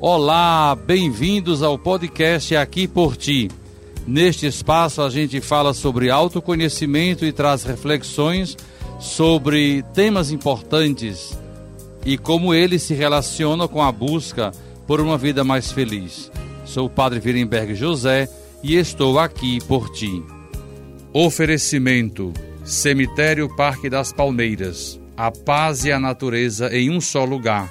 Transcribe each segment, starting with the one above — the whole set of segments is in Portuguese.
Olá, bem-vindos ao podcast Aqui por Ti. Neste espaço a gente fala sobre autoconhecimento e traz reflexões sobre temas importantes e como eles se relacionam com a busca por uma vida mais feliz. Sou o Padre Virenberg José e estou aqui por ti. Oferecimento: Cemitério Parque das Palmeiras. A paz e a natureza em um só lugar.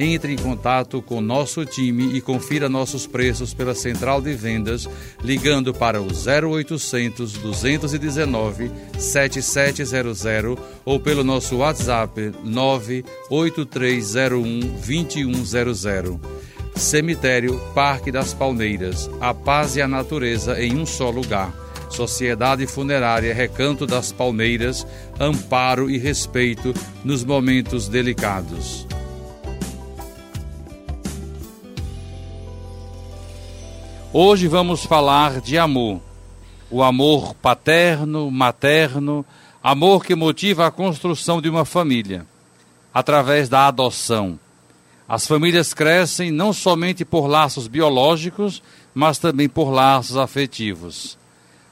entre em contato com nosso time e confira nossos preços pela central de vendas ligando para o 0800 219 7700 ou pelo nosso WhatsApp 98301 2100. Cemitério Parque das Palmeiras. A paz e a natureza em um só lugar. Sociedade Funerária Recanto das Palmeiras, amparo e respeito nos momentos delicados. Hoje vamos falar de amor. O amor paterno, materno, amor que motiva a construção de uma família, através da adoção. As famílias crescem não somente por laços biológicos, mas também por laços afetivos.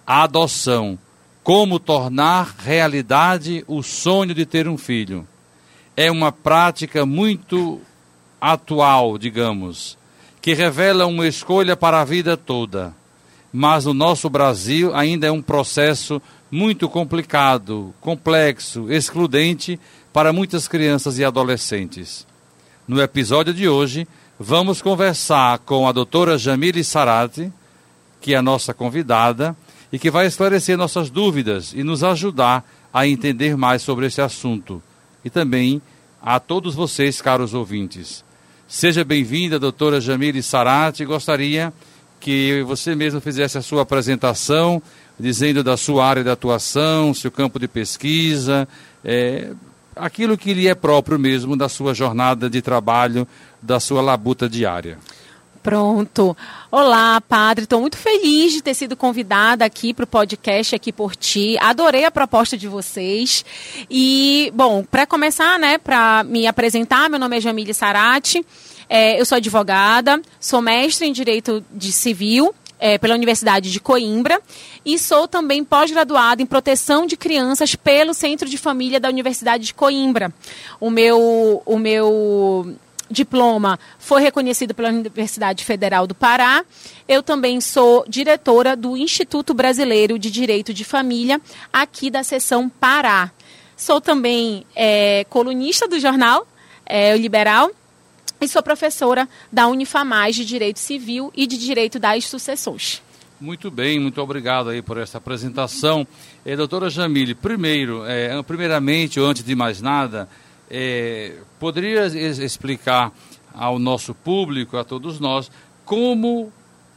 A adoção, como tornar realidade o sonho de ter um filho. É uma prática muito atual, digamos que revela uma escolha para a vida toda. Mas no nosso Brasil ainda é um processo muito complicado, complexo, excludente para muitas crianças e adolescentes. No episódio de hoje, vamos conversar com a doutora Jamile Sarati, que é a nossa convidada, e que vai esclarecer nossas dúvidas e nos ajudar a entender mais sobre esse assunto. E também a todos vocês, caros ouvintes. Seja bem-vinda, doutora Jamile Sarati. Gostaria que você mesmo fizesse a sua apresentação, dizendo da sua área de atuação, seu campo de pesquisa, é, aquilo que lhe é próprio mesmo da sua jornada de trabalho, da sua labuta diária. Pronto. Olá, padre. Estou muito feliz de ter sido convidada aqui para o podcast aqui por ti. Adorei a proposta de vocês. E, bom, para começar, né, para me apresentar, meu nome é Jamile Sarati. É, eu sou advogada, sou mestre em Direito de Civil é, pela Universidade de Coimbra e sou também pós-graduada em proteção de crianças pelo Centro de Família da Universidade de Coimbra. O meu, o meu diploma foi reconhecido pela Universidade Federal do Pará. Eu também sou diretora do Instituto Brasileiro de Direito de Família, aqui da seção Pará. Sou também é, colunista do jornal é, o Liberal e sou professora da Unifamais de Direito Civil e de Direito das Sucessões. Muito bem, muito obrigado aí por essa apresentação. Eh, doutora Jamile, primeiro, é, primeiramente, antes de mais nada, é, poderia explicar ao nosso público, a todos nós, como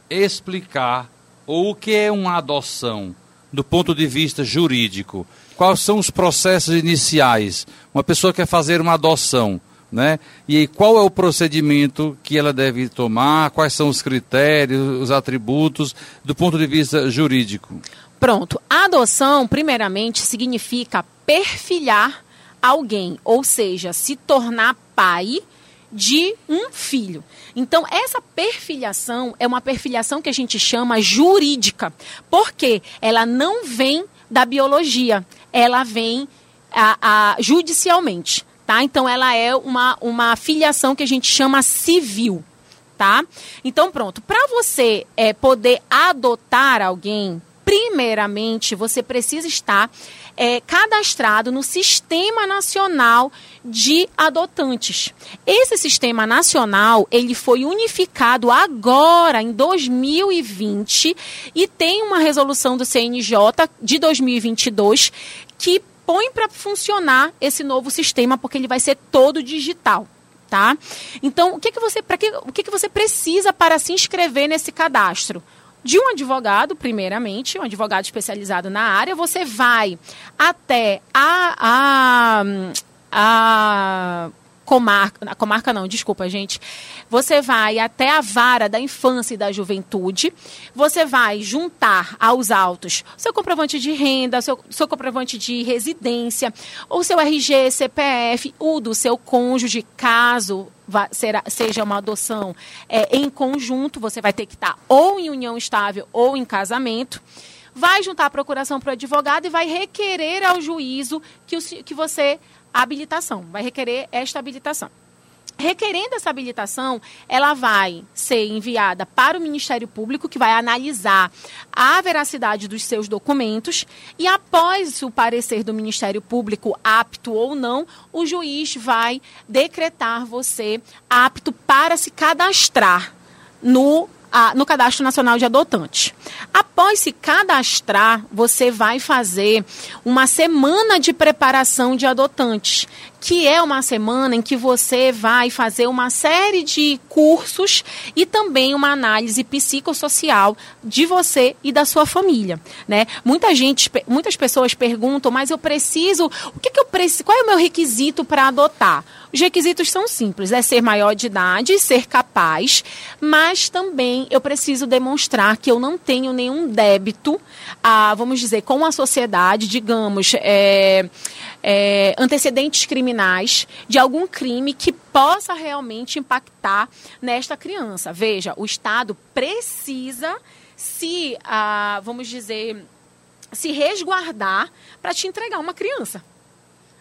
explicar ou o que é uma adoção do ponto de vista jurídico? Quais são os processos iniciais? Uma pessoa quer fazer uma adoção, né? E qual é o procedimento que ela deve tomar? Quais são os critérios, os atributos do ponto de vista jurídico? Pronto. A adoção, primeiramente, significa perfilhar alguém, ou seja, se tornar pai de um filho. Então, essa perfiliação é uma perfiliação que a gente chama jurídica, porque ela não vem da biologia, ela vem a, a, judicialmente, tá? Então, ela é uma, uma filiação que a gente chama civil, tá? Então, pronto, para você é, poder adotar alguém, primeiramente, você precisa estar é, cadastrado no Sistema Nacional de Adotantes. Esse Sistema Nacional ele foi unificado agora em 2020 e tem uma resolução do CNJ de 2022 que põe para funcionar esse novo sistema porque ele vai ser todo digital. tá? Então, o que, que você, para que, o que, que você precisa para se inscrever nesse cadastro? De um advogado, primeiramente, um advogado especializado na área, você vai até a, a, a comarca, a comarca não, desculpa, gente. Você vai até a vara da infância e da juventude, você vai juntar aos autos seu comprovante de renda, seu, seu comprovante de residência, o seu RG, CPF, o do seu cônjuge, caso será, seja uma adoção é, em conjunto, você vai ter que estar ou em união estável ou em casamento. Vai juntar a procuração para o advogado e vai requerer ao juízo que, o, que você habilitação, vai requerer esta habilitação. Requerendo essa habilitação, ela vai ser enviada para o Ministério Público, que vai analisar a veracidade dos seus documentos, e após o parecer do Ministério Público, apto ou não, o juiz vai decretar você apto para se cadastrar no no Cadastro Nacional de Adotantes. Após se cadastrar, você vai fazer uma semana de preparação de adotantes, que é uma semana em que você vai fazer uma série de cursos e também uma análise psicossocial de você e da sua família, né? Muita gente, muitas pessoas perguntam, mas eu preciso, o que, que eu preciso, qual é o meu requisito para adotar? Os requisitos são simples: é ser maior de idade, ser capaz, mas também eu preciso demonstrar que eu não tenho nenhum débito, a, vamos dizer, com a sociedade, digamos, é, é, antecedentes criminais de algum crime que possa realmente impactar nesta criança. Veja, o Estado precisa se, ah, vamos dizer, se resguardar para te entregar uma criança.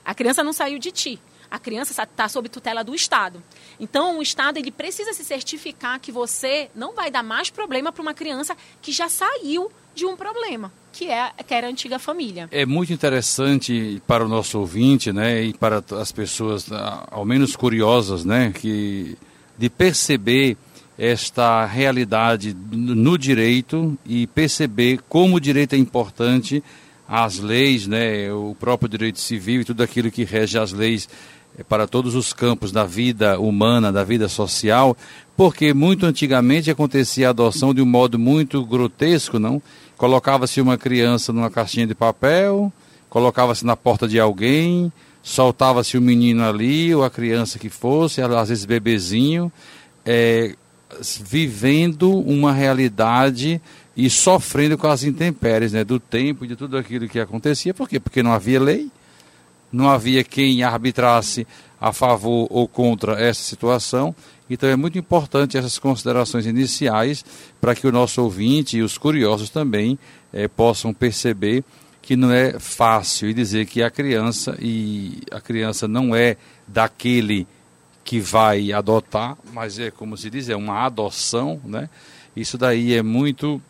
A criança não saiu de ti a criança está sob tutela do Estado. Então, o Estado ele precisa se certificar que você não vai dar mais problema para uma criança que já saiu de um problema, que, é, que era a antiga família. É muito interessante para o nosso ouvinte, né, e para as pessoas, ah, ao menos curiosas, né, que, de perceber esta realidade no direito e perceber como o direito é importante, as leis, né, o próprio direito civil e tudo aquilo que rege as leis é para todos os campos da vida humana, da vida social, porque muito antigamente acontecia a adoção de um modo muito grotesco, não? Colocava-se uma criança numa caixinha de papel, colocava-se na porta de alguém, soltava-se o menino ali, ou a criança que fosse, às vezes bebezinho, é, vivendo uma realidade e sofrendo com as intempéries né, do tempo e de tudo aquilo que acontecia. Por quê? Porque não havia lei não havia quem arbitrasse a favor ou contra essa situação. Então é muito importante essas considerações iniciais para que o nosso ouvinte e os curiosos também eh, possam perceber que não é fácil dizer que a criança e a criança não é daquele que vai adotar, mas é como se diz, é uma adoção, né? Isso daí é muito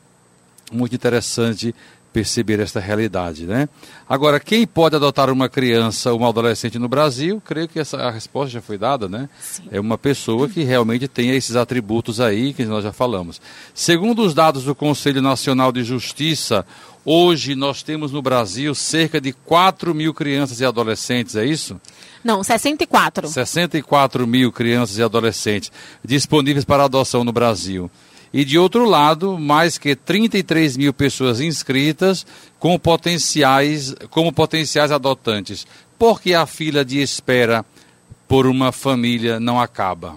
muito interessante perceber esta realidade, né? Agora, quem pode adotar uma criança ou uma adolescente no Brasil? Creio que essa a resposta já foi dada, né? Sim. É uma pessoa que realmente tem esses atributos aí que nós já falamos. Segundo os dados do Conselho Nacional de Justiça, hoje nós temos no Brasil cerca de 4 mil crianças e adolescentes, é isso? Não, 64. 64 mil crianças e adolescentes disponíveis para adoção no Brasil e de outro lado, mais que 33 mil pessoas inscritas com potenciais, como potenciais adotantes. Por que a fila de espera por uma família não acaba?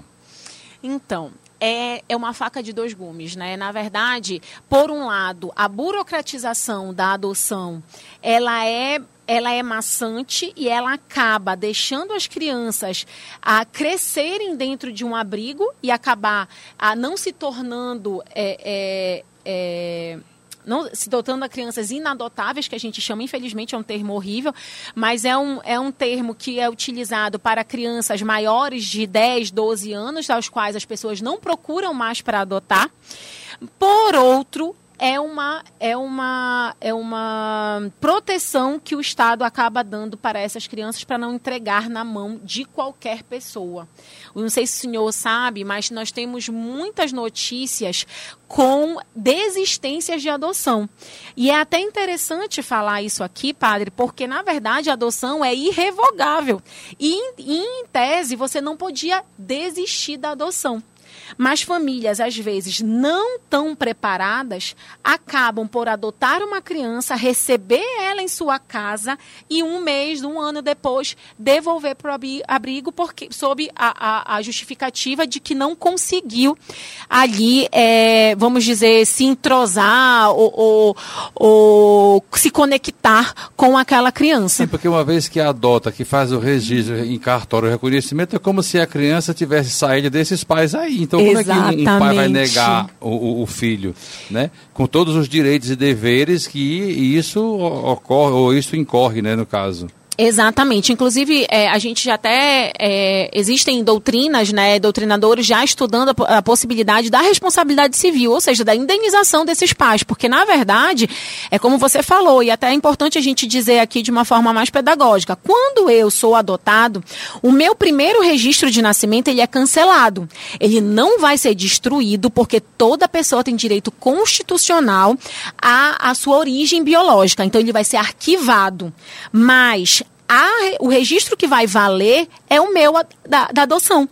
Então, é, é uma faca de dois gumes, né? Na verdade, por um lado, a burocratização da adoção, ela é ela é maçante e ela acaba deixando as crianças a crescerem dentro de um abrigo e acabar a não se tornando é, é, é, não, se dotando a crianças inadotáveis, que a gente chama, infelizmente é um termo horrível, mas é um, é um termo que é utilizado para crianças maiores de 10, 12 anos, aos quais as pessoas não procuram mais para adotar. Por outro, é uma, é, uma, é uma proteção que o Estado acaba dando para essas crianças para não entregar na mão de qualquer pessoa. Eu não sei se o senhor sabe, mas nós temos muitas notícias com desistências de adoção. E é até interessante falar isso aqui, padre, porque na verdade a adoção é irrevogável. E em tese você não podia desistir da adoção. Mas famílias, às vezes, não tão preparadas, acabam por adotar uma criança, receber ela em sua casa e um mês, um ano depois, devolver para o abrigo porque, sob a, a, a, justificativa de que não conseguiu ali, é, vamos dizer, se entrosar ou, ou, ou, se conectar com aquela criança. Sim, porque uma vez que adota, que faz o registro em cartório, o reconhecimento, é como se a criança tivesse saído desses pais aí. Então, como Exatamente. é que um pai vai negar o, o, filho, né? Com todos os direitos e deveres que isso ocorre, ou isso incorre, né, no caso. Exatamente. Inclusive, é, a gente já até. É, existem doutrinas, né, doutrinadores já estudando a, a, possibilidade da responsabilidade civil, ou seja, da indenização desses pais. Porque, na verdade, é como você falou, e até é importante a gente dizer aqui de uma forma mais pedagógica. Quando eu sou adotado, o meu primeiro registro de nascimento ele é cancelado. Ele não vai ser destruído, porque toda pessoa tem direito constitucional à, à sua origem biológica. Então, ele vai ser arquivado. Mas a, o registro que vai valer é o meu da, da adoção.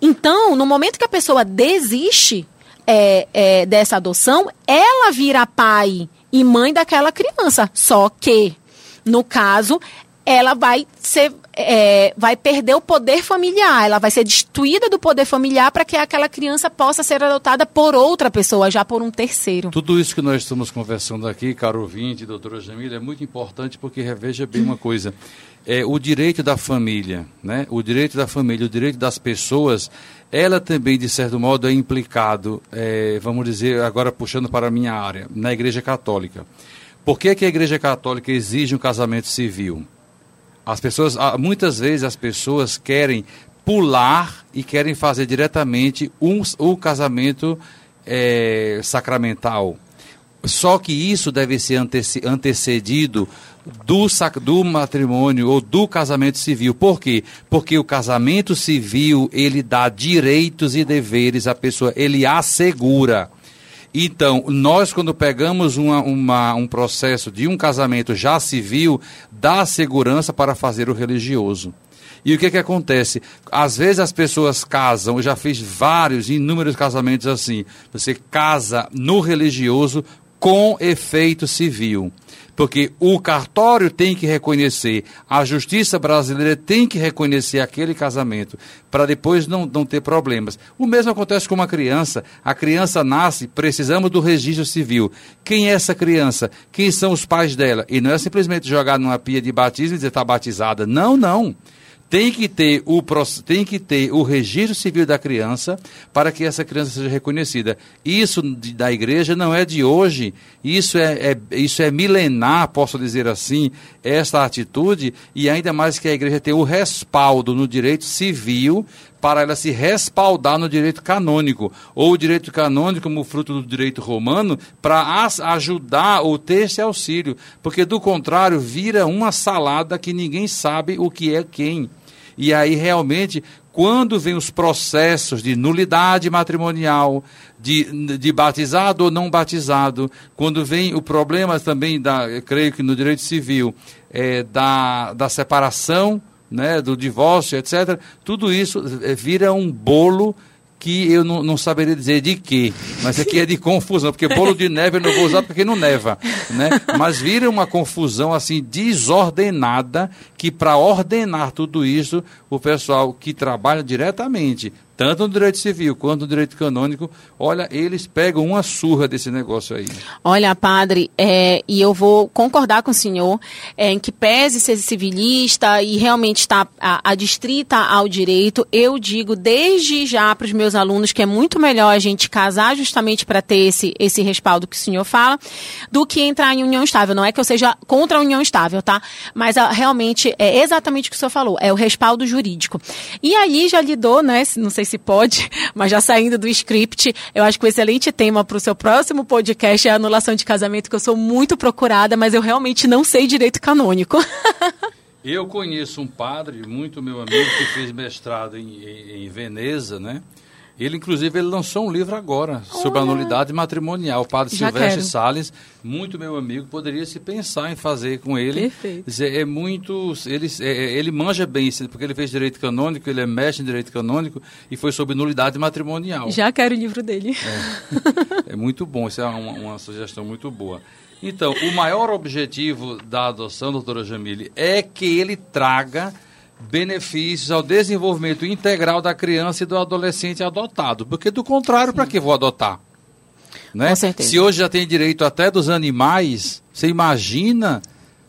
Então, no momento que a pessoa desiste é, é, dessa adoção, ela vira pai e mãe daquela criança. Só que, no caso, ela vai ser é, vai perder o poder familiar, ela vai ser destituída do poder familiar para que aquela criança possa ser adotada por outra pessoa, já por um terceiro. Tudo isso que nós estamos conversando aqui, caro ouvinte, doutora Jamila, é muito importante porque reveja bem uma coisa. É, o direito da família, né? o direito da família, o direito das pessoas, ela também, de certo modo, é implicado, é, vamos dizer, agora puxando para a minha área, na Igreja Católica. Por que, que a Igreja Católica exige um casamento civil? As pessoas, ah, muitas vezes as pessoas querem pular e querem fazer diretamente um, o casamento é, sacramental. Só que isso deve ser antecedido do, do matrimônio ou do casamento civil. Por quê? Porque o casamento civil, ele dá direitos e deveres à pessoa, ele assegura. Então, nós, quando pegamos uma, uma, um processo de um casamento já civil, dá segurança para fazer o religioso. E o que, que acontece? Às vezes as pessoas casam, eu já fiz vários, inúmeros casamentos assim. Você casa no religioso com efeito civil porque o cartório tem que reconhecer, a justiça brasileira tem que reconhecer aquele casamento, para depois não, não ter problemas. O mesmo acontece com uma criança. A criança nasce, precisamos do registro civil. Quem é essa criança? Quem são os pais dela? E não é simplesmente jogar numa pia de batismo e dizer está batizada. Não, não tem que ter o tem que ter o registro civil da criança para que essa criança seja reconhecida. Isso da igreja não é de hoje, isso é, é, isso é milenar, posso dizer assim, esta atitude e ainda mais que a igreja tem o respaldo no direito civil para ela se respaldar no direito canônico, ou o direito canônico como fruto do direito romano, para ajudar ou ter esse auxílio, porque do contrário vira uma salada que ninguém sabe o que é quem. E aí, realmente, quando vem os processos de nulidade matrimonial, de, de batizado ou não batizado, quando vem o problema também, da, creio que no direito civil, é, da, da separação, né, do divórcio, etc., tudo isso é, vira um bolo que eu não, não, saberia dizer de quê, mas aqui é de confusão, porque bolo de neve eu não vou usar porque não neva, né? Mas vira uma confusão assim desordenada que para ordenar tudo isso, o pessoal que trabalha diretamente tanto no direito civil quanto no direito canônico, olha, eles pegam uma surra desse negócio aí. Olha, padre, é, e eu vou concordar com o senhor é, em que pese ser civilista e realmente está adstrita ao direito, eu digo desde já para os meus alunos que é muito melhor a gente casar justamente para ter esse, esse respaldo que o senhor fala, do que entrar em união estável. Não é que eu seja contra a união estável, tá? Mas a, realmente é exatamente o que o senhor falou, é o respaldo jurídico. E aí já lidou, né? Não sei se pode, mas já saindo do script, eu acho que o um excelente tema para o seu próximo podcast é a anulação de casamento, que eu sou muito procurada, mas eu realmente não sei direito canônico. eu conheço um padre, muito meu amigo, que fez mestrado em, em, em Veneza, né? Ele, inclusive, ele lançou um livro agora sobre a nulidade matrimonial. O padre Já Silvestre quero. Salles, muito meu amigo, poderia se pensar em fazer com ele. Perfeito. É, é muito. Ele, é, é, ele manja bem, porque ele fez direito canônico, ele é mestre em direito canônico e foi sobre nulidade matrimonial. Já quero o livro dele. É, é muito bom, isso é uma, uma sugestão muito boa. Então, o maior objetivo da adoção, doutora Jamile, é que ele traga benefícios ao desenvolvimento integral da criança e do adolescente adotado. Porque, do contrário, para que vou adotar? Né? Com certeza. Se hoje já tem direito até dos animais, você imagina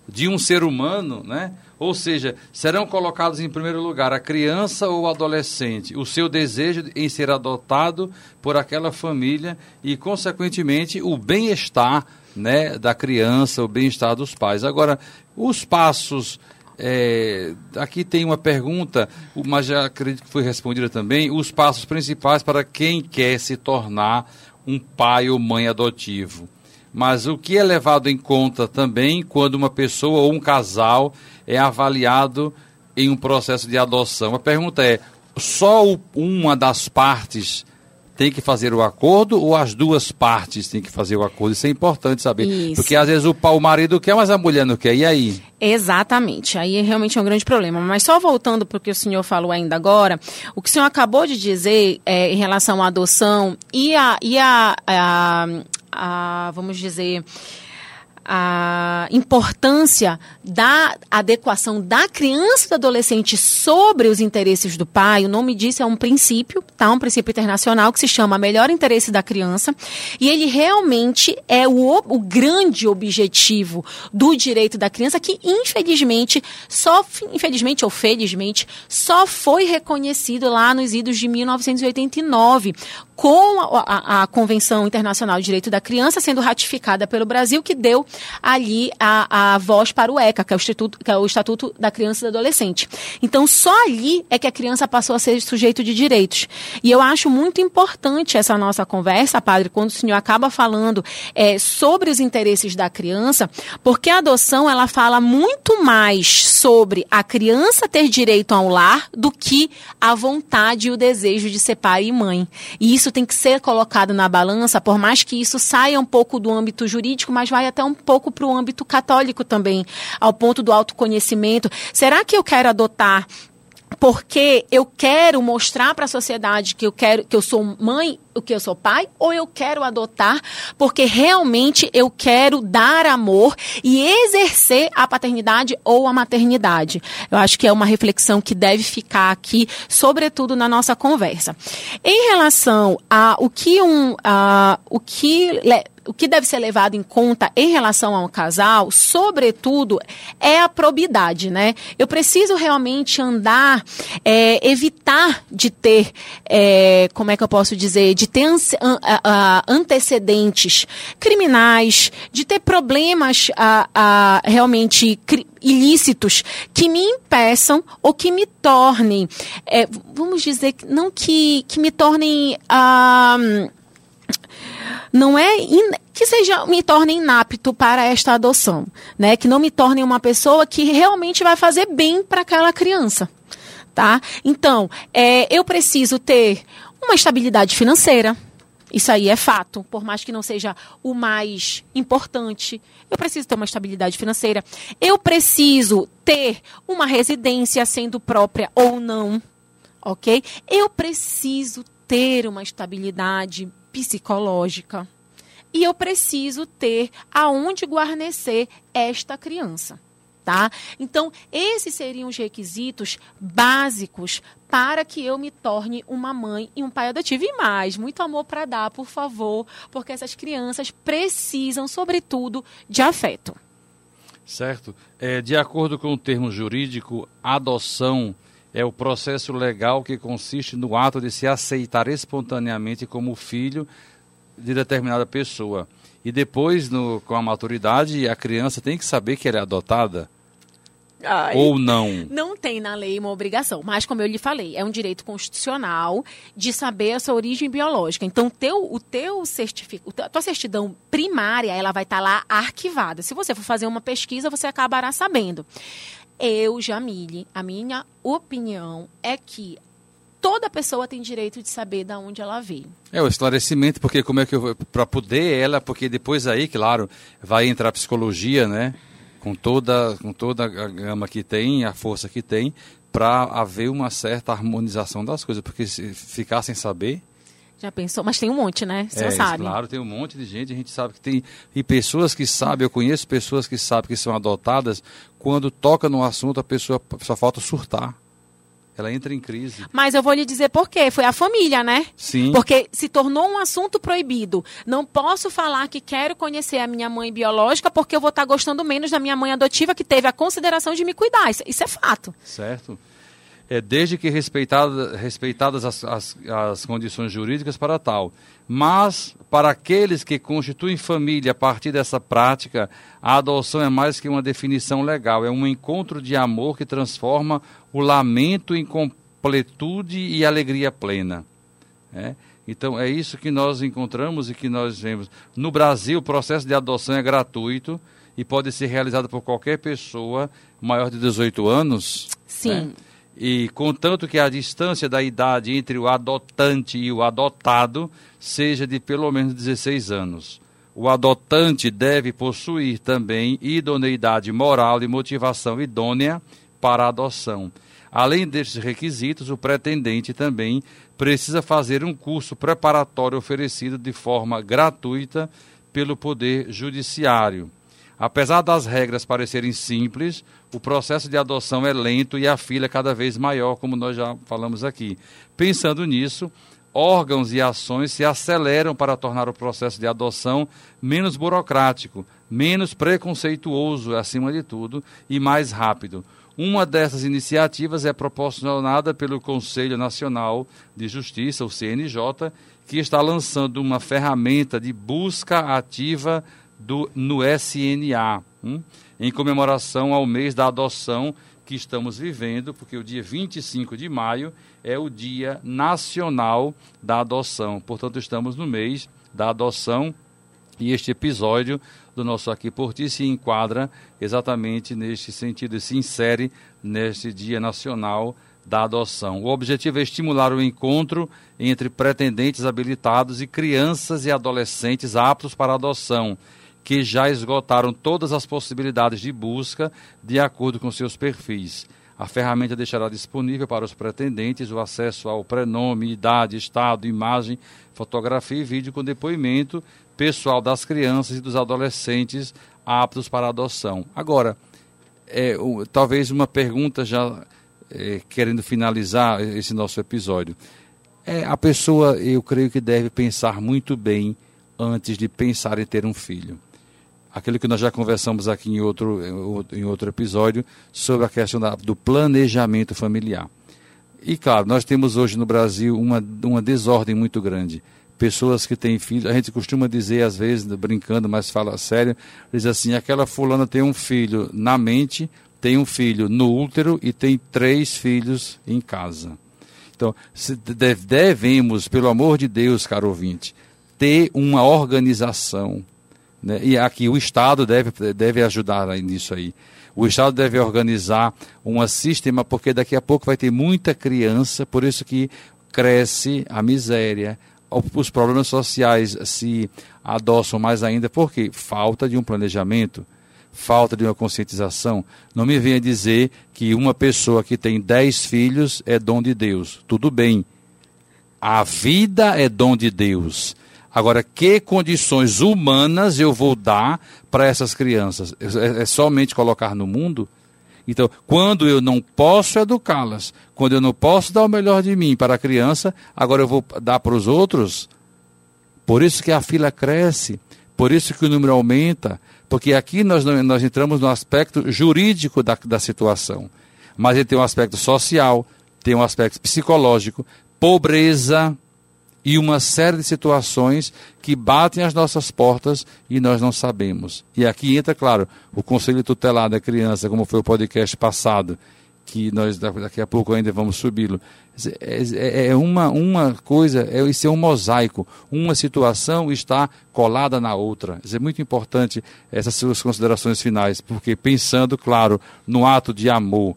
de um ser humano, né? Ou seja, serão colocados em primeiro lugar a criança ou o adolescente, o seu desejo em ser adotado por aquela família e, consequentemente, o bem-estar né, da criança, o bem-estar dos pais. Agora, os passos é, aqui tem uma pergunta, mas já acredito que foi respondida também. Os passos principais para quem quer se tornar um pai ou mãe adotivo. Mas o que é levado em conta também quando uma pessoa ou um casal é avaliado em um processo de adoção? A pergunta é: só uma das partes tem que fazer o acordo ou as duas partes têm que fazer o acordo? Isso é importante saber. Isso. Porque às vezes o, o marido quer, mas a mulher não quer. E aí? Exatamente. Aí realmente é um grande problema. Mas só voltando para o que o senhor falou ainda agora, o que o senhor acabou de dizer é, em relação à adoção e a, e a, a, a vamos dizer a importância da adequação da criança e do adolescente sobre os interesses do pai, o nome disso é um princípio, tá? Um princípio internacional que se chama melhor interesse da criança, e ele realmente é o, o grande objetivo do direito da criança que infelizmente só infelizmente ou felizmente só foi reconhecido lá nos idos de 1989 com a, a, a, Convenção Internacional de Direito da Criança sendo ratificada pelo Brasil, que deu ali a, a voz para o ECA, que é o, que é o Estatuto da Criança e do Adolescente. Então, só ali é que a criança passou a ser sujeito de direitos. E eu acho muito importante essa nossa conversa, padre, quando o senhor acaba falando é, sobre os interesses da criança, porque a adoção ela fala muito mais sobre a criança ter direito a um lar do que a vontade e o desejo de ser pai e mãe. E isso isso tem que ser colocado na balança, por mais que isso saia um pouco do âmbito jurídico, mas vai até um pouco para o âmbito católico também, ao ponto do autoconhecimento. Será que eu quero adotar porque eu quero mostrar para a sociedade que eu quero que eu sou mãe, o que eu sou pai, ou eu quero adotar porque realmente eu quero dar amor e exercer a paternidade ou a maternidade. Eu acho que é uma reflexão que deve ficar aqui, sobretudo na nossa conversa. Em relação a o que um a, o que o que deve ser levado em conta em relação a um casal, sobretudo, é a probidade, né? Eu preciso realmente andar, é, evitar de ter, é, como é que eu posso dizer, de ter antecedentes criminais, de ter problemas a, a, realmente ilícitos que me impeçam ou que me tornem, é, vamos dizer, não que, que me tornem. Ah, não é in, que seja me torne inapto para esta adoção, né? Que não me torne uma pessoa que realmente vai fazer bem para aquela criança, tá? Então, é, eu preciso ter uma estabilidade financeira. Isso aí é fato, por mais que não seja o mais importante. Eu preciso ter uma estabilidade financeira. Eu preciso ter uma residência, sendo própria ou não, ok? Eu preciso ter uma estabilidade psicológica. E eu preciso ter aonde guarnecer esta criança. Tá? Então, esses seriam os requisitos básicos para que eu me torne uma mãe e um pai adotivo. E mais, muito amor para dar, por favor, porque essas crianças precisam, sobretudo, de afeto. Certo. É, de acordo com o termo jurídico, adoção é o processo legal que consiste no ato de se aceitar espontaneamente como filho de determinada pessoa. E depois, no, com a maturidade, a criança tem que saber que ela é adotada. Ai, Ou não? Não tem na lei uma obrigação, mas como eu lhe falei, é um direito constitucional de saber a sua origem biológica. Então, teu, o teu certificado, a tua certidão primária, ela vai estar lá arquivada. Se você for fazer uma pesquisa, você acabará sabendo. Eu, Jamile, a minha opinião é que toda pessoa tem direito de saber de onde ela veio. É o esclarecimento, porque como é que eu para poder ela, porque depois aí, claro, vai entrar a psicologia, né? Com toda com toda a gama que tem, a força que tem, para haver uma certa harmonização das coisas, porque se ficar sem saber, já pensou? Mas tem um monte, né? Você é, sabe. Claro, tem um monte de gente. A gente sabe que tem. E pessoas que sabem, eu conheço pessoas que sabem que são adotadas. Quando toca no assunto, a pessoa só falta surtar. Ela entra em crise. Mas eu vou lhe dizer por quê. Foi a família, né? Sim. Porque se tornou um assunto proibido. Não posso falar que quero conhecer a minha mãe biológica porque eu vou estar gostando menos da minha mãe adotiva que teve a consideração de me cuidar. Isso, isso é fato. Certo é, desde que respeitada, respeitadas as, as, as condições jurídicas para tal. Mas, para aqueles que constituem família a partir dessa prática, a adoção é mais que uma definição legal, é um encontro de amor que transforma o lamento em completude e alegria plena. É? Então, é isso que nós encontramos e que nós vemos. No Brasil, o processo de adoção é gratuito e pode ser realizado por qualquer pessoa maior de 18 anos. Sim. Né? E contanto que a distância da idade entre o adotante e o adotado seja de pelo menos 16 anos. O adotante deve possuir também idoneidade moral e motivação idônea para a adoção. Além destes requisitos, o pretendente também precisa fazer um curso preparatório oferecido de forma gratuita pelo Poder Judiciário. Apesar das regras parecerem simples, o processo de adoção é lento e a fila é cada vez maior, como nós já falamos aqui. Pensando nisso, órgãos e ações se aceleram para tornar o processo de adoção menos burocrático, menos preconceituoso, acima de tudo, e mais rápido. Uma dessas iniciativas é proporcionada pelo Conselho Nacional de Justiça, o CNJ, que está lançando uma ferramenta de busca ativa do, no SNA, hum? em comemoração ao mês da adoção que estamos vivendo, porque o dia 25 de maio é o Dia Nacional da Adoção. Portanto, estamos no mês da adoção e este episódio do nosso Aqui por Ti se enquadra exatamente neste sentido e se insere neste Dia Nacional da Adoção. O objetivo é estimular o encontro entre pretendentes habilitados e crianças e adolescentes aptos para adoção que já esgotaram todas as possibilidades de busca de acordo com seus perfis. A ferramenta deixará disponível para os pretendentes o acesso ao prenome, idade, estado, imagem, fotografia e vídeo com depoimento pessoal das crianças e dos adolescentes aptos para adoção. Agora, é, o, talvez uma pergunta já é, querendo finalizar esse nosso episódio. É, a pessoa, eu creio que deve pensar muito bem antes de pensar em ter um filho aquilo que nós já conversamos aqui em outro, em outro episódio, sobre a questão da, do planejamento familiar. E claro, nós temos hoje no Brasil uma, uma desordem muito grande. Pessoas que têm filhos, a gente costuma dizer às vezes, brincando, mas fala sério, diz assim, aquela fulana tem um filho na mente, tem um filho no útero e tem três filhos em casa. Então, devemos, pelo amor de Deus, caro ouvinte, ter uma organização, né? E aqui o Estado deve, deve ajudar nisso aí. O Estado deve organizar um sistema, porque daqui a pouco vai ter muita criança, por isso que cresce a miséria, os problemas sociais se adoçam mais ainda, porque falta de um planejamento, falta de uma conscientização. Não me venha dizer que uma pessoa que tem dez filhos é dom de Deus. Tudo bem. A vida é dom de Deus. Agora, que condições humanas eu vou dar para essas crianças? É, é, somente colocar no mundo? Então, quando eu não posso educá-las, quando eu não posso dar o melhor de mim para a criança, agora eu vou dar para os outros? Por isso que a fila cresce, por isso que o número aumenta, porque aqui nós, nós entramos no aspecto jurídico da, da situação. Mas ele tem um aspecto social, tem um aspecto psicológico, pobreza, e uma série de situações que batem às nossas portas e nós não sabemos. E aqui entra, claro, o Conselho Tutelar da Criança, como foi o podcast passado, que nós daqui a pouco ainda vamos subi-lo. É, é, é, uma, uma coisa, é, isso é um mosaico. Uma situação está colada na outra. É muito importante essas suas considerações finais, porque pensando, claro, no ato de amor,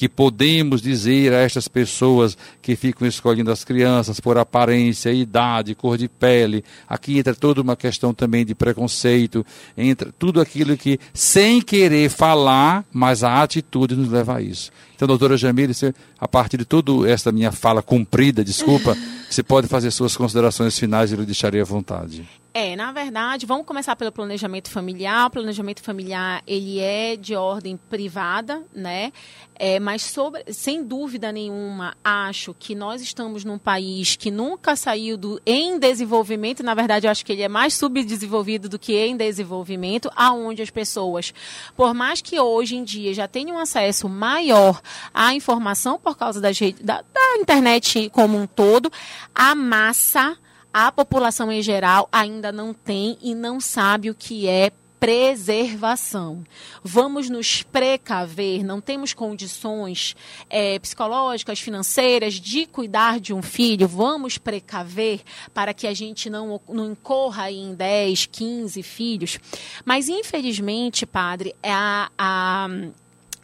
que podemos dizer a estas pessoas que ficam escolhendo as crianças por aparência, idade, cor de pele. Aqui entra toda uma questão também de preconceito, entra tudo aquilo que, sem querer falar, mas a atitude nos leva a isso. Então, doutora Jamile, a partir de toda esta minha fala cumprida, desculpa, você pode fazer suas considerações finais e eu lhe deixarei à vontade. É, na verdade, vamos começar pelo planejamento familiar. O planejamento familiar, ele é de ordem privada, né? É, mas sobre, sem dúvida nenhuma, acho que nós estamos num país que nunca saiu do em desenvolvimento, na verdade, acho que ele é mais subdesenvolvido do que em desenvolvimento, aonde as pessoas, por mais que hoje em dia já tenham acesso maior à informação por causa das da, da internet como um todo, a massa a população em geral ainda não tem e não sabe o que é preservação. Vamos nos precaver, não temos condições é, psicológicas, financeiras de cuidar de um filho, vamos precaver para que a gente não, não incorra em 10, 15 filhos. Mas, infelizmente, padre, a, a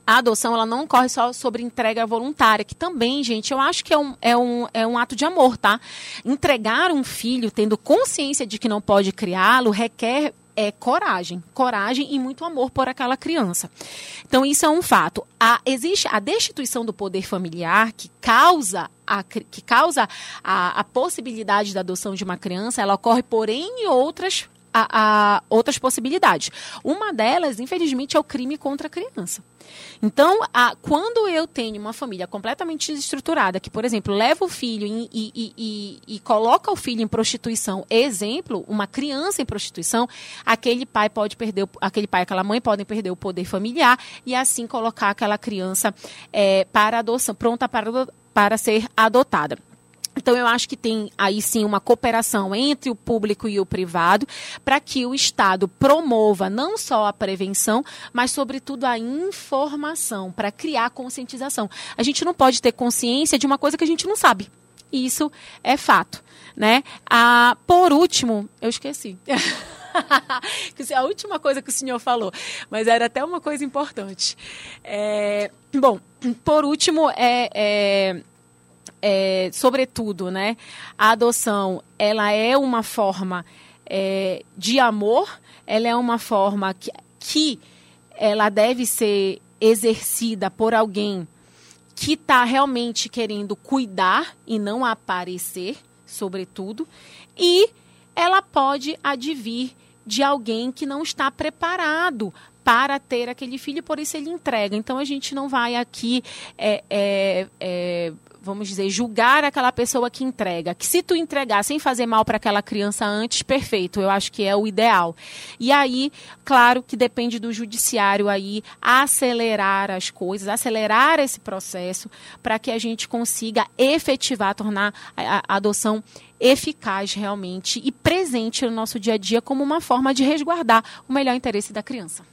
a adoção ela não corre só sobre entrega voluntária, que também, gente, eu acho que é um, é um, é um ato de amor, tá? Entregar um filho tendo consciência de que não pode criá-lo requer é coragem, coragem e muito amor por aquela criança. Então isso é um fato. A, existe a destituição do poder familiar que causa a, que causa a, a possibilidade da adoção de uma criança, ela ocorre por em outras a, a outras possibilidades. Uma delas, infelizmente, é o crime contra a criança. Então, a, quando eu tenho uma família completamente desestruturada, que, por exemplo, leva o filho e, e, e, e, coloca o filho em prostituição, exemplo, uma criança em prostituição, aquele pai pode perder, aquele pai, aquela mãe podem perder o poder familiar e assim colocar aquela criança é, para adoção, pronta para, para ser adotada. Então, eu acho que tem aí sim uma cooperação entre o público e o privado para que o Estado promova não só a prevenção, mas, sobretudo, a informação para criar conscientização. A gente não pode ter consciência de uma coisa que a gente não sabe. Isso é fato. Né? Ah, por último, eu esqueci. a última coisa que o senhor falou, mas era até uma coisa importante. É, bom, por último, é, é é, sobretudo, né, a adoção, ela é uma forma é, de amor, ela é uma forma que, que ela deve ser exercida por alguém que está realmente querendo cuidar e não aparecer, sobretudo, e ela pode advir de alguém que não está preparado para ter aquele filho, por isso ele entrega. Então a gente não vai aqui é, é, é, vamos dizer, julgar aquela pessoa que entrega. Que se tu entregar sem fazer mal para aquela criança antes, perfeito, eu acho que é o ideal. E aí, claro que depende do judiciário aí acelerar as coisas, acelerar esse processo para que a gente consiga efetivar, tornar a, a adoção eficaz realmente e presente no nosso dia a dia como uma forma de resguardar o melhor interesse da criança.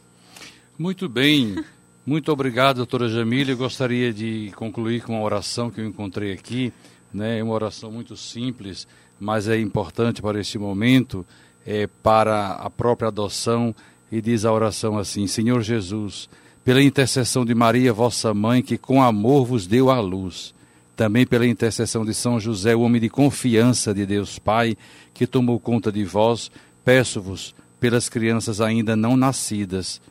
Muito bem. Muito obrigado, doutora Jamília. Eu gostaria de concluir com uma oração que eu encontrei aqui. Né? É uma oração muito simples, mas é importante para este momento, é, para a própria adoção. E diz a oração assim: Senhor Jesus, pela intercessão de Maria, vossa mãe, que com amor vos deu a luz, também pela intercessão de São José, o homem de confiança de Deus Pai, que tomou conta de vós, peço-vos pelas crianças ainda não nascidas,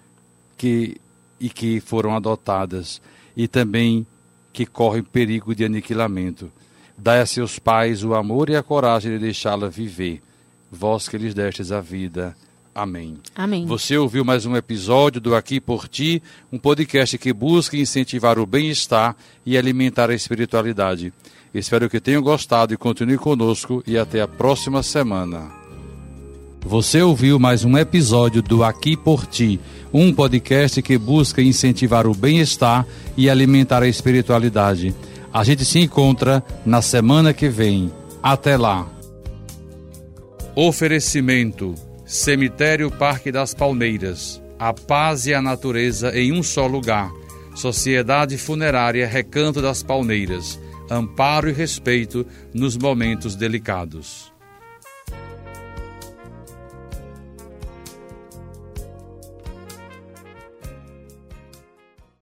que e que foram adotadas, e também que correm perigo de aniquilamento. Dai a seus pais o amor e a coragem de deixá-la viver, vós que lhes destes a vida. Amém. Amém. Você ouviu mais um episódio do Aqui por Ti, um podcast que busca incentivar o bem-estar e alimentar a espiritualidade. Espero que tenham gostado e continue conosco e até a próxima semana. Você ouviu mais um episódio do Aqui por Ti um podcast que busca incentivar o bem-estar e alimentar a espiritualidade. A gente se encontra na semana que vem. Até lá! Oferecimento: Cemitério Parque das Palmeiras. A paz e a natureza em um só lugar. Sociedade Funerária Recanto das Palmeiras. Amparo e respeito nos momentos delicados.